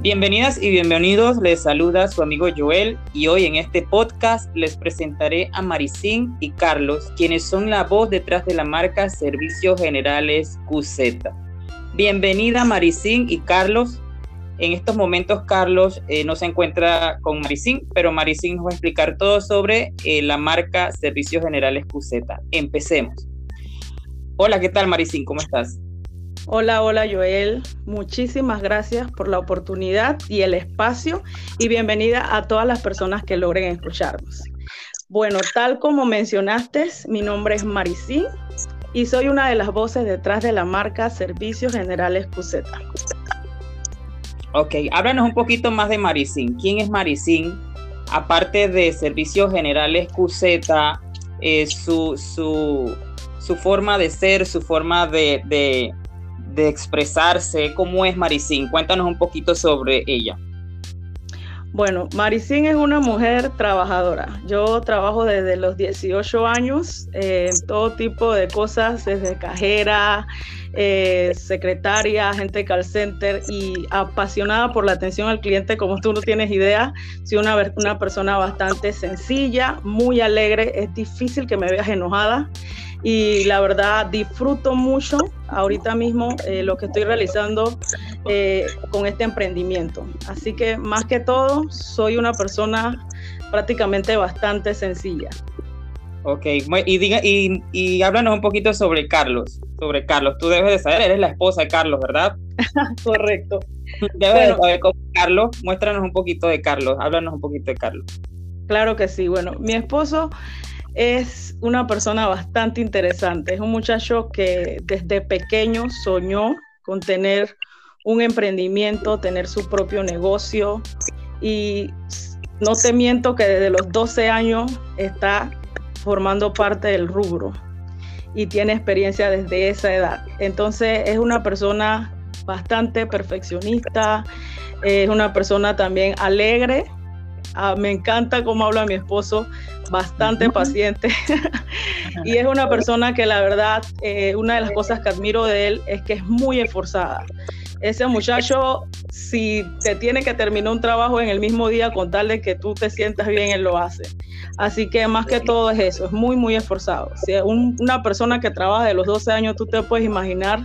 Bienvenidas y bienvenidos, les saluda su amigo Joel y hoy en este podcast les presentaré a Maricín y Carlos, quienes son la voz detrás de la marca Servicios Generales QZ. Bienvenida Maricín y Carlos. En estos momentos Carlos eh, no se encuentra con Maricín, pero Maricín nos va a explicar todo sobre eh, la marca Servicios Generales QZ. Empecemos. Hola, ¿qué tal Maricín? ¿Cómo estás? Hola, hola Joel. Muchísimas gracias por la oportunidad y el espacio y bienvenida a todas las personas que logren escucharnos. Bueno, tal como mencionaste, mi nombre es Maricín y soy una de las voces detrás de la marca Servicios Generales QZ. Ok, háblanos un poquito más de Maricín. ¿Quién es Maricín? Aparte de Servicios Generales QZ, eh, su, su, su, forma de ser, su forma de de expresarse. ¿Cómo es Maricín? Cuéntanos un poquito sobre ella. Bueno, Maricín es una mujer trabajadora. Yo trabajo desde los 18 años en todo tipo de cosas, desde cajera, eh, secretaria, agente call center y apasionada por la atención al cliente, como tú no tienes idea. Soy una, una persona bastante sencilla, muy alegre. Es difícil que me veas enojada y la verdad disfruto mucho ahorita mismo eh, lo que estoy realizando eh, con este emprendimiento. Así que más que todo, soy una persona prácticamente bastante sencilla. Ok, y, diga, y, y háblanos un poquito sobre Carlos. Sobre Carlos, tú debes de saber, eres la esposa de Carlos, ¿verdad? Correcto. Debes de saber cómo Carlos. Muéstranos un poquito de Carlos, háblanos un poquito de Carlos. Claro que sí. Bueno, mi esposo es una persona bastante interesante. Es un muchacho que desde pequeño soñó con tener un emprendimiento, tener su propio negocio y no te miento que desde los 12 años está formando parte del rubro y tiene experiencia desde esa edad. Entonces es una persona bastante perfeccionista, es una persona también alegre Ah, me encanta cómo habla mi esposo, bastante paciente. y es una persona que la verdad, eh, una de las cosas que admiro de él es que es muy esforzada. Ese muchacho, si te tiene que terminar un trabajo en el mismo día con tal de que tú te sientas bien, él lo hace. Así que más que todo es eso, es muy, muy esforzado. Si es una persona que trabaja de los 12 años, tú te puedes imaginar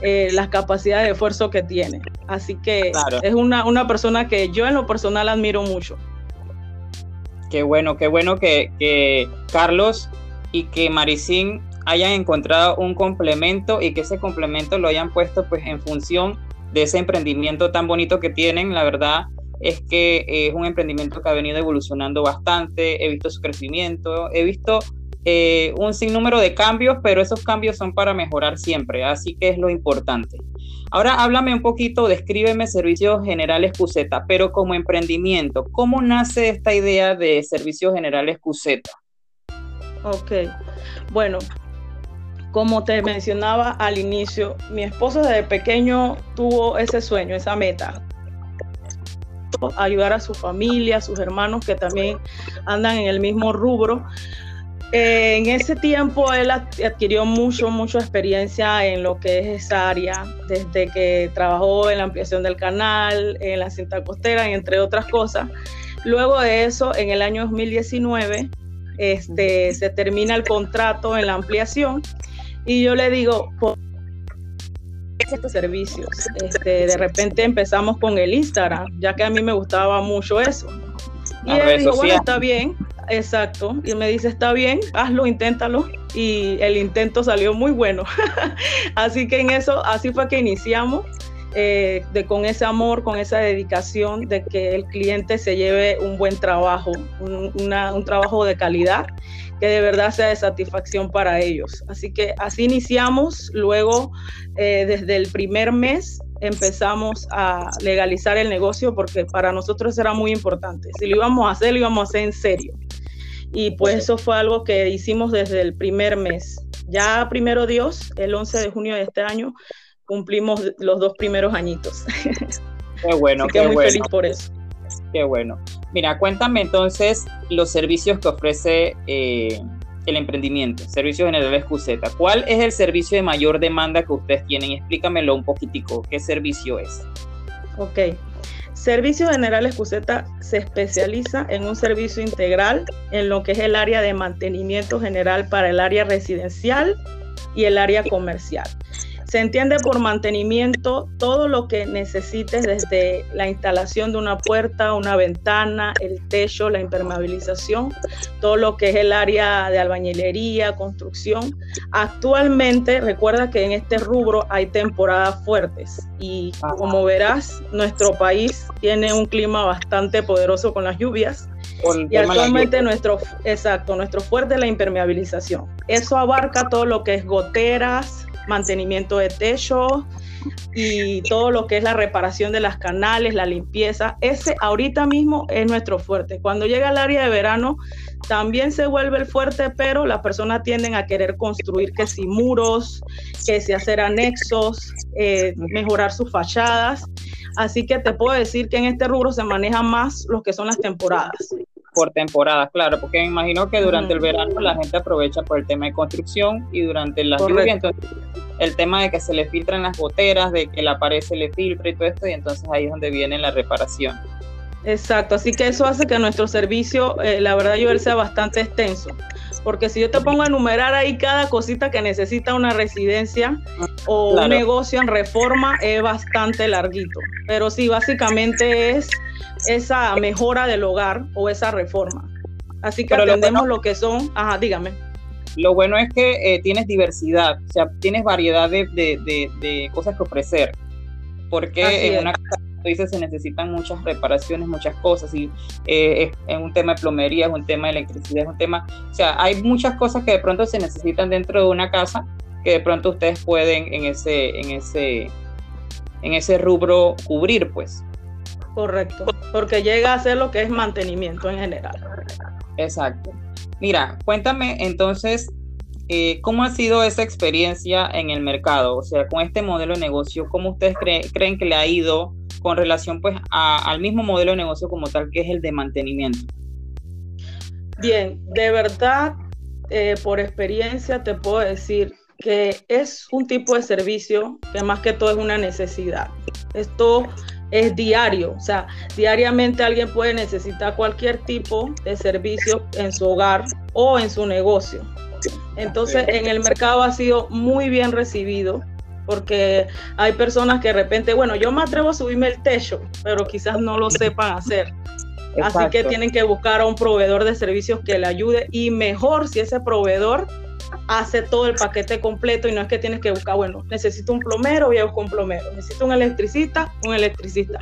eh, las capacidades de esfuerzo que tiene. Así que es una, una persona que yo en lo personal admiro mucho. Qué bueno, qué bueno que, Carlos y que Maricín hayan encontrado un complemento y que ese complemento lo hayan puesto pues en función de ese emprendimiento tan bonito que tienen. La verdad es que es un emprendimiento que ha venido evolucionando bastante, he visto su crecimiento, he visto eh, un sinnúmero de cambios, pero esos cambios son para mejorar siempre, así que es lo importante. Ahora háblame un poquito, descríbeme Servicios Generales QZ, pero como emprendimiento, ¿cómo nace esta idea de Servicios Generales QZ? Ok, bueno, como te mencionaba al inicio, mi esposo desde pequeño tuvo ese sueño, esa meta, ayudar a su familia, a sus hermanos que también andan en el mismo rubro. Eh, en ese tiempo él adquirió mucho, mucha experiencia en lo que es esa área, desde que trabajó en la ampliación del canal, en la cinta costera, entre otras cosas. Luego de eso, en el año 2019, este, se termina el contrato en la ampliación y yo le digo, estos servicios. Este, de repente empezamos con el Instagram, ya que a mí me gustaba mucho eso. Y él dijo, bueno, está bien, Exacto, y me dice, está bien, hazlo, inténtalo. Y el intento salió muy bueno. así que en eso, así fue que iniciamos, eh, de, con ese amor, con esa dedicación de que el cliente se lleve un buen trabajo, un, trabajo de calidad, que de verdad sea de satisfacción para ellos. Así que así iniciamos, luego eh, desde el primer mes empezamos a legalizar el negocio porque para nosotros era muy importante. Si lo íbamos a hacer, lo íbamos a hacer en serio. Y pues eso fue algo que hicimos desde el primer mes. Ya primero Dios, el 11 de junio de este año, cumplimos los dos primeros añitos. Qué bueno, qué muy feliz por eso. Qué bueno. Mira, cuéntame entonces los servicios que ofrece eh, el emprendimiento, Servicios Generales QZ. ¿Cuál es el servicio de mayor demanda que ustedes tienen? Explícamelo un poquitico. ¿Qué servicio es? Ok. Servicios Generales Cuseta se especializa en un servicio integral en lo que es el área de mantenimiento general para el área residencial y el área comercial. Se entiende por mantenimiento todo lo que necesites desde la instalación de una puerta, una ventana, el techo, la impermeabilización, todo lo que es el área de albañilería, construcción. Actualmente, recuerda que en este rubro hay temporadas fuertes y como verás, nuestro país tiene un clima bastante poderoso con las lluvias. Y actualmente nuestro, exacto, nuestro fuerte es la impermeabilización. Eso abarca todo lo que es goteras, mantenimiento de techo y todo lo que es la reparación de las canales, la limpieza. Ese ahorita mismo es nuestro fuerte. Cuando llega el área de verano, también se vuelve el fuerte, pero las personas tienden a querer construir que si muros, que si hacer anexos, eh, mejorar sus fachadas. Así que te puedo decir que en este rubro se maneja más lo que son las temporadas por temporadas, claro, porque me imagino que durante el verano la gente aprovecha por el tema de construcción y durante la lluvia, entonces el tema de que se le filtran las goteras, de que la pared se le filtre y todo esto, y entonces ahí es donde viene la reparación. Exacto, así que eso hace que nuestro servicio, eh, la verdad, yo sea bastante extenso. Porque si yo te pongo a enumerar ahí cada cosita que necesita una residencia o un negocio en reforma, es bastante larguito. Pero sí, básicamente es esa mejora del hogar o esa reforma. Así que atendemos lo, que son, ajá, dígame. Lo bueno es que eh, tienes diversidad, o sea, tienes variedad de, de, cosas que ofrecer. Porque en una casa, tú dices, se necesitan muchas reparaciones, muchas cosas, y eh, es, un tema de plomería, es un tema de electricidad, es un tema, o sea, hay muchas cosas que de pronto se necesitan dentro de una casa que de pronto ustedes pueden en ese, en ese, en ese rubro cubrir, pues. Correcto, porque llega a ser lo que es mantenimiento en general. Exacto. Mira, cuéntame entonces, eh, ¿cómo ha sido esa experiencia en el mercado? O sea, con este modelo de negocio, ¿cómo ustedes creen que le ha ido con relación pues al mismo modelo de negocio como tal que es el de mantenimiento? Bien, de verdad, eh, por experiencia te puedo decir que es un tipo de servicio que más que todo es una necesidad. Esto es diario, o sea, diariamente alguien puede necesitar cualquier tipo de servicio en su hogar o en su negocio. Entonces, en el mercado ha sido muy bien recibido porque hay personas que de repente, bueno, yo me atrevo a subirme el techo, pero quizás no lo sepan hacer. Así que tienen que buscar a un proveedor de servicios que le ayude y mejor si ese proveedor hace todo el paquete completo y no es que tienes que buscar, bueno, necesito un plomero, voy a buscar un plomero, necesito un electricista, un electricista.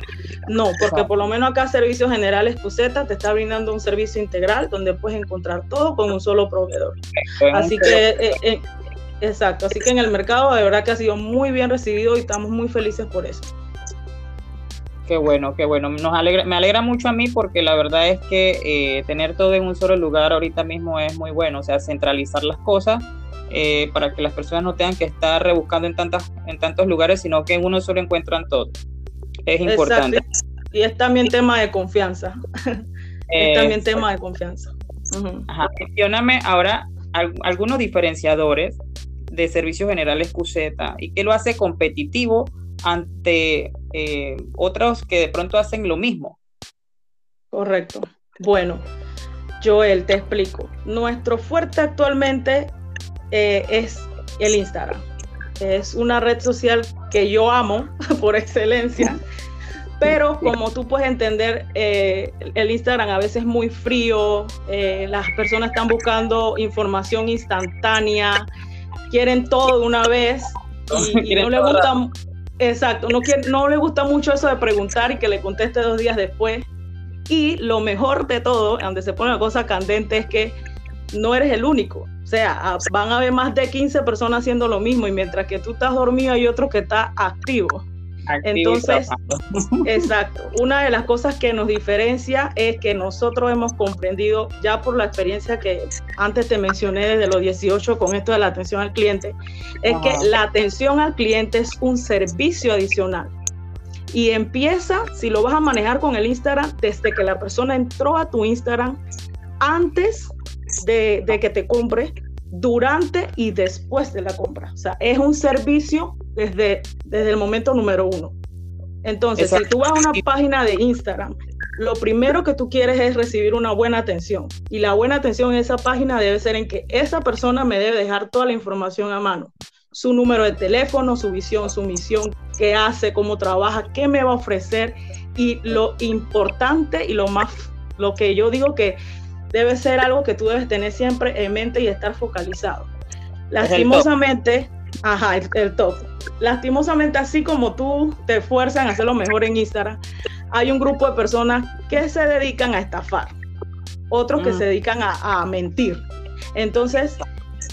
No, porque por lo menos acá Servicios Generales Cuseta te está brindando un servicio integral donde puedes encontrar todo con un solo proveedor. Así que, eh, eh, exacto, así que en el mercado de verdad que ha sido muy bien recibido y estamos muy felices por eso. Qué bueno, qué bueno. Nos alegra, me alegra mucho a mí porque la verdad es que eh, tener todo en un solo lugar ahorita mismo es muy bueno, o sea, centralizar las cosas eh, para que las personas no tengan que estar rebuscando en, tantas, en tantos lugares, sino que en uno solo encuentran todo. Es importante. Y es también tema de confianza. es también tema de confianza. Ajá. Mencióname ahora algunos diferenciadores de servicios generales QZ y qué lo hace competitivo ante eh, otros que de pronto hacen lo mismo. Correcto. Bueno, Joel, te explico. Nuestro fuerte actualmente eh, es el Instagram. Es una red social que yo amo por excelencia. Pero como tú puedes entender, eh, el Instagram a veces es muy frío, las personas están buscando información instantánea, quieren todo de una vez y, y no les gusta, Exacto, no, no le gusta mucho eso de preguntar y que le conteste dos días después. Y lo mejor de todo, donde se pone la cosa candente, es que no eres el único. O sea, van a haber más de 15 personas haciendo lo mismo y mientras que tú estás dormido hay otro que está activo. Entonces, exacto. Una de las cosas que nos diferencia es que nosotros hemos comprendido, ya por la experiencia que antes te mencioné desde los 18 con esto de la atención al cliente, es que la atención al cliente es un servicio adicional. Y empieza, si lo vas a manejar con el Instagram, desde que la persona entró a tu Instagram, antes de, de que te compre, durante y después de la compra. O sea, es un servicio desde, desde el momento número uno. Entonces, si tú vas a una página de Instagram, lo primero que tú quieres es recibir una buena atención. Y la buena atención en esa página debe ser en que esa persona me debe dejar toda la información a mano. Su número de teléfono, su visión, su misión, qué hace, cómo trabaja, qué me va a ofrecer. Y lo importante y lo más, lo que yo digo que debe ser algo que tú debes tener siempre en mente y estar focalizado. Lastimosamente, ajá, el, el top. Lastimosamente, así como tú te esfuerzas en hacerlo mejor en Instagram, hay un grupo de personas que se dedican a estafar, otros que mm. se dedican a, mentir. Entonces,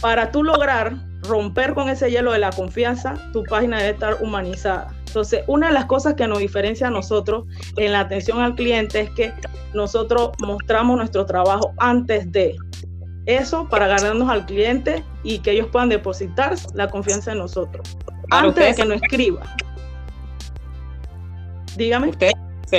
para tú lograr romper con ese hielo de la confianza, tu página debe estar humanizada. Entonces, una de las cosas que nos diferencia a nosotros en la atención al cliente es que nosotros mostramos nuestro trabajo antes de eso para ganarnos al cliente y que ellos puedan depositar la confianza en nosotros. antes de que nos escriba. Dígame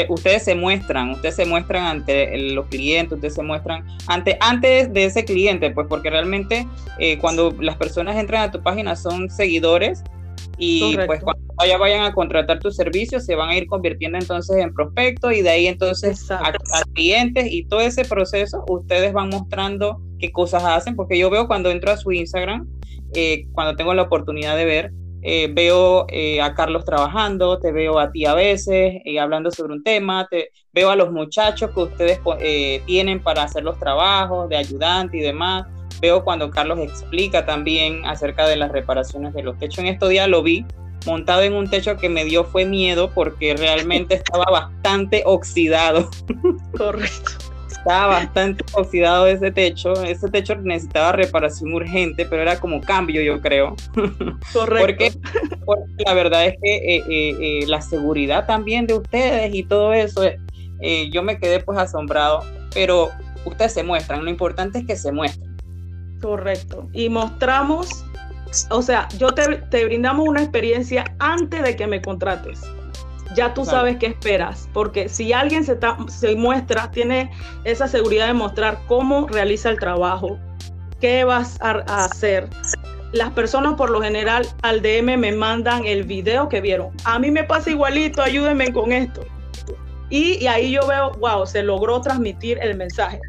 ustedes se muestran, ustedes se muestran ante los clientes, ustedes se muestran ante, antes de ese cliente, pues porque realmente eh, cuando las personas entran a tu página son seguidores y pues cuando ya vayan a contratar tus servicios se van a ir convirtiendo entonces en prospectos y de ahí entonces a, clientes y todo ese proceso ustedes van mostrando qué cosas hacen, porque yo veo cuando entro a su Instagram, eh, cuando tengo la oportunidad de ver, eh, veo eh, a Carlos trabajando, te veo a ti a veces eh, hablando sobre un tema, te veo a los muchachos que ustedes tienen para hacer los trabajos de ayudante y demás. Veo cuando Carlos explica también acerca de las reparaciones de los techos. En estos días lo vi montado en un techo que me dio fue miedo porque realmente estaba bastante oxidado. Correcto estaba bastante oxidado ese techo. Ese techo necesitaba reparación urgente, pero era como cambio, yo creo. Correcto. porque, la verdad es que eh, eh, eh, la seguridad también de ustedes y todo eso, yo me quedé pues asombrado, pero ustedes se muestran, lo importante es que se muestren. Correcto. Y mostramos, o sea, yo te, te brindamos una experiencia antes de que me contrates ya tú sabes qué esperas, porque si alguien se, se muestra, tiene esa seguridad de mostrar cómo realiza el trabajo, qué vas a, hacer. Las personas por lo general al DM me mandan el video que vieron. A mí me pasa igualito, ayúdenme con esto. Y, y ahí yo veo, wow, se logró transmitir el mensaje.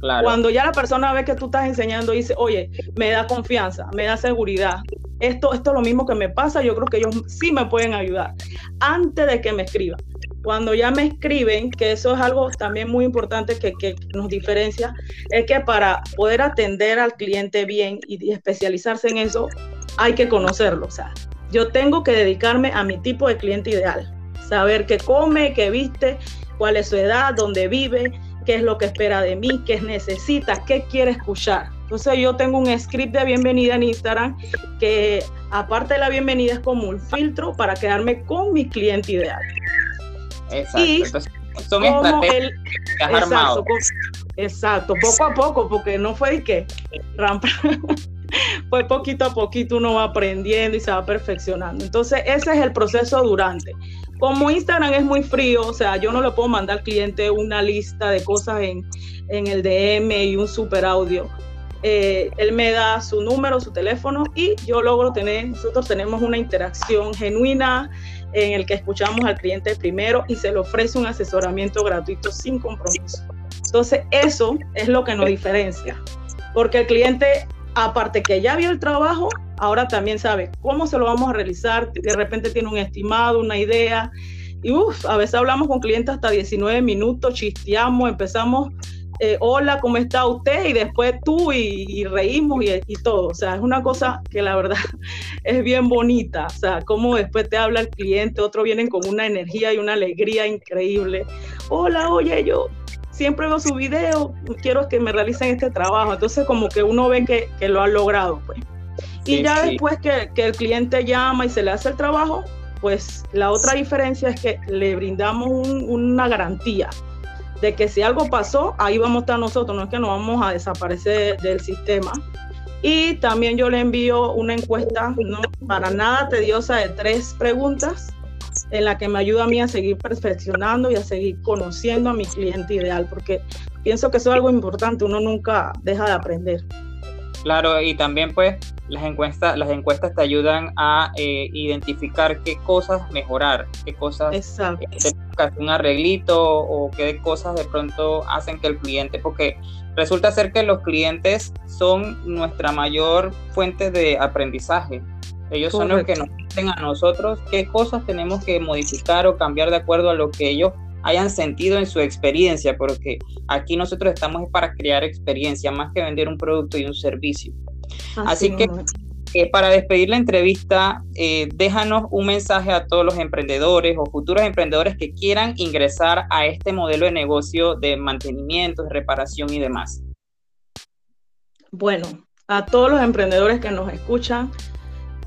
Cuando ya la persona ve que tú estás enseñando y dice, oye, me da confianza, me da seguridad, esto, esto es lo mismo que me pasa, yo creo que ellos sí me pueden ayudar antes de que me escriban. Cuando ya me escriben, que eso es algo también muy importante que, que nos diferencia, es que para poder atender al cliente bien y especializarse en eso, hay que conocerlo. O sea, yo tengo que dedicarme a mi tipo de cliente ideal, saber qué come, qué viste, cuál es su edad, dónde vive, qué es lo que espera de mí, qué necesita, qué quiere escuchar. Entonces yo tengo un script de bienvenida en Instagram que aparte de la bienvenida es como un filtro para quedarme con mi cliente ideal. Exacto. Y son estrategias exacto, exacto, poco a poco, porque no fue de que rampa. pues poquito a poquito uno va aprendiendo y se va perfeccionando. Entonces, ese es el proceso durante. Como Instagram es muy frío, o sea, yo no le puedo mandar al cliente una lista de cosas en, en el DM y un super audio. Eh, él me da su número, su teléfono y yo logro tener, nosotros tenemos una interacción genuina en el que escuchamos al cliente primero y se le ofrece un asesoramiento gratuito sin compromiso. Entonces, eso es lo que nos diferencia, porque el cliente aparte que ya vio el trabajo, ahora también sabe cómo se lo vamos a realizar, de repente tiene un estimado, una idea, y uff, a veces hablamos con clientes hasta 19 minutos, chisteamos, empezamos, eh, hola, ¿cómo está usted? Y después tú y, reímos y, y, todo, o sea, es una cosa que la verdad es bien bonita, o sea, cómo después te habla el cliente, otros vienen con una energía y una alegría increíble, hola, oye, yo siempre veo su video, quiero que me realicen este trabajo. Entonces como que uno ve que, que lo ha logrado, pues. Y ya después que, que, el cliente llama y se le hace el trabajo, pues la otra diferencia es que le brindamos una garantía de que si algo pasó, ahí vamos a estar nosotros, no es que nos vamos a desaparecer del sistema. Y también yo le envío una encuesta, no para nada tediosa, de tres preguntas en la que me ayuda a mí a seguir perfeccionando y a seguir conociendo a mi cliente ideal, porque pienso que eso es algo importante, uno nunca deja de aprender. Claro, y también pues las encuestas, las encuestas te ayudan a eh, identificar qué cosas mejorar, qué cosas Exacto. un arreglito o qué cosas de pronto hacen que el cliente, porque resulta ser que los clientes son nuestra mayor fuente de aprendizaje. Ellos son los que nos dicen a nosotros qué cosas tenemos que modificar o cambiar de acuerdo a lo que ellos hayan sentido en su experiencia, porque aquí nosotros estamos para crear experiencia más que vender un producto y un servicio. Así, que eh, para despedir la entrevista, eh, déjanos un mensaje a todos los emprendedores o futuros emprendedores que quieran ingresar a este modelo de negocio de mantenimiento, de reparación y demás. Bueno, a todos los emprendedores que nos escuchan,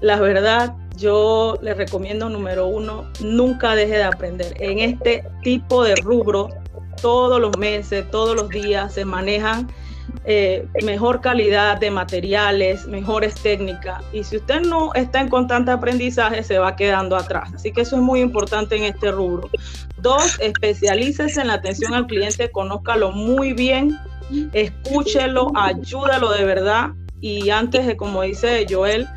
la verdad, yo les recomiendo, número uno, nunca deje de aprender. En este tipo de rubro, todos los meses, todos los días se manejan eh, mejor calidad de materiales, mejores técnicas. Y si usted no está en constante aprendizaje, se va quedando atrás. Así que eso es muy importante en este rubro. Dos, especialícese en la atención al cliente, conózcalo muy bien, escúchelo, ayúdalo de verdad. Y antes de, como dice Joel,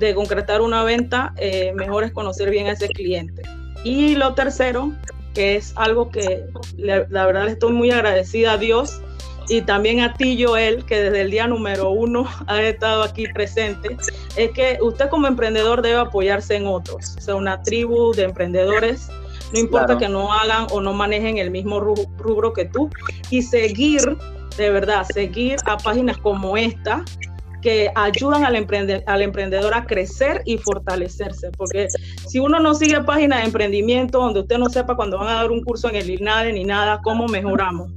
de concretar una venta, eh, mejor es conocer bien a ese cliente. Y lo tercero, que es algo que la, verdad le estoy muy agradecida a Dios y también a ti, Joel, que desde el día número uno ha estado aquí presente, es que usted como emprendedor debe apoyarse en otros, o sea, una tribu de emprendedores, no importa que no hagan o no manejen el mismo rubro que tú, y seguir, de verdad, seguir a páginas como esta, que ayudan al, al emprendedor a crecer y fortalecerse. Porque si uno no sigue páginas de emprendimiento donde usted no sepa cuando van a dar un curso en el INADE ni nada, ¿cómo mejoramos?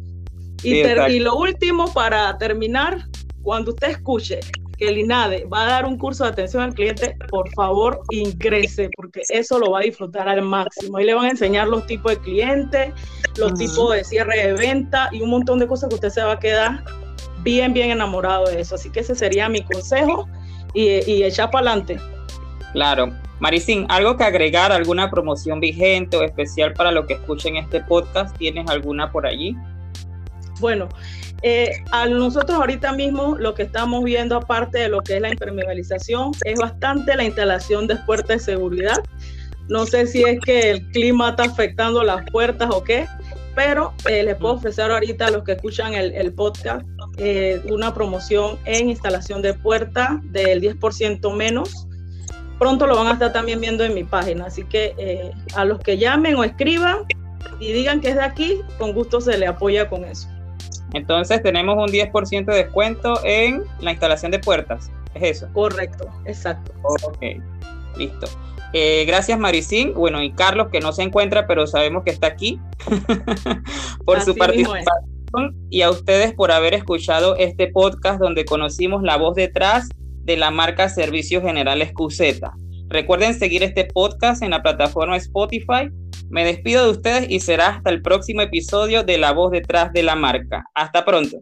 Y, y lo último, para terminar, cuando usted escuche que el INADE va a dar un curso de atención al cliente, por favor ingrese, porque eso lo va a disfrutar al máximo. Ahí le van a enseñar los tipos de clientes, los tipos de cierre de venta y un montón de cosas que usted se va a quedar bien, bien enamorado de eso. Así que ese sería mi consejo y, y echar para adelante. Claro. Maricín, ¿algo que agregar, alguna promoción vigente o especial para lo que escuchen este podcast? ¿Tienes alguna por allí? Bueno, eh, a nosotros ahorita mismo lo que estamos viendo, aparte de lo que es la impermeabilización, es bastante la instalación de puertas de seguridad. No sé si es que el clima está afectando las puertas o qué, pero eh, les puedo ofrecer ahorita a los que escuchan el, podcast eh, una promoción en instalación de puerta del 10% menos. Pronto lo van a estar también viendo en mi página, así que eh, a los que llamen o escriban y digan que es de aquí, con gusto se le apoya con eso. Entonces tenemos un 10% de descuento en la instalación de puertas, ¿es eso? Correcto, exacto. Ok, listo. Eh, gracias Maricín, bueno, y Carlos que no se encuentra, pero sabemos que está aquí, por su participación y a ustedes por haber escuchado este podcast donde conocimos la voz detrás de la marca Servicios Generales QZ. Recuerden seguir este podcast en la plataforma Spotify. Me despido de ustedes y será hasta el próximo episodio de La voz detrás de la marca. Hasta pronto.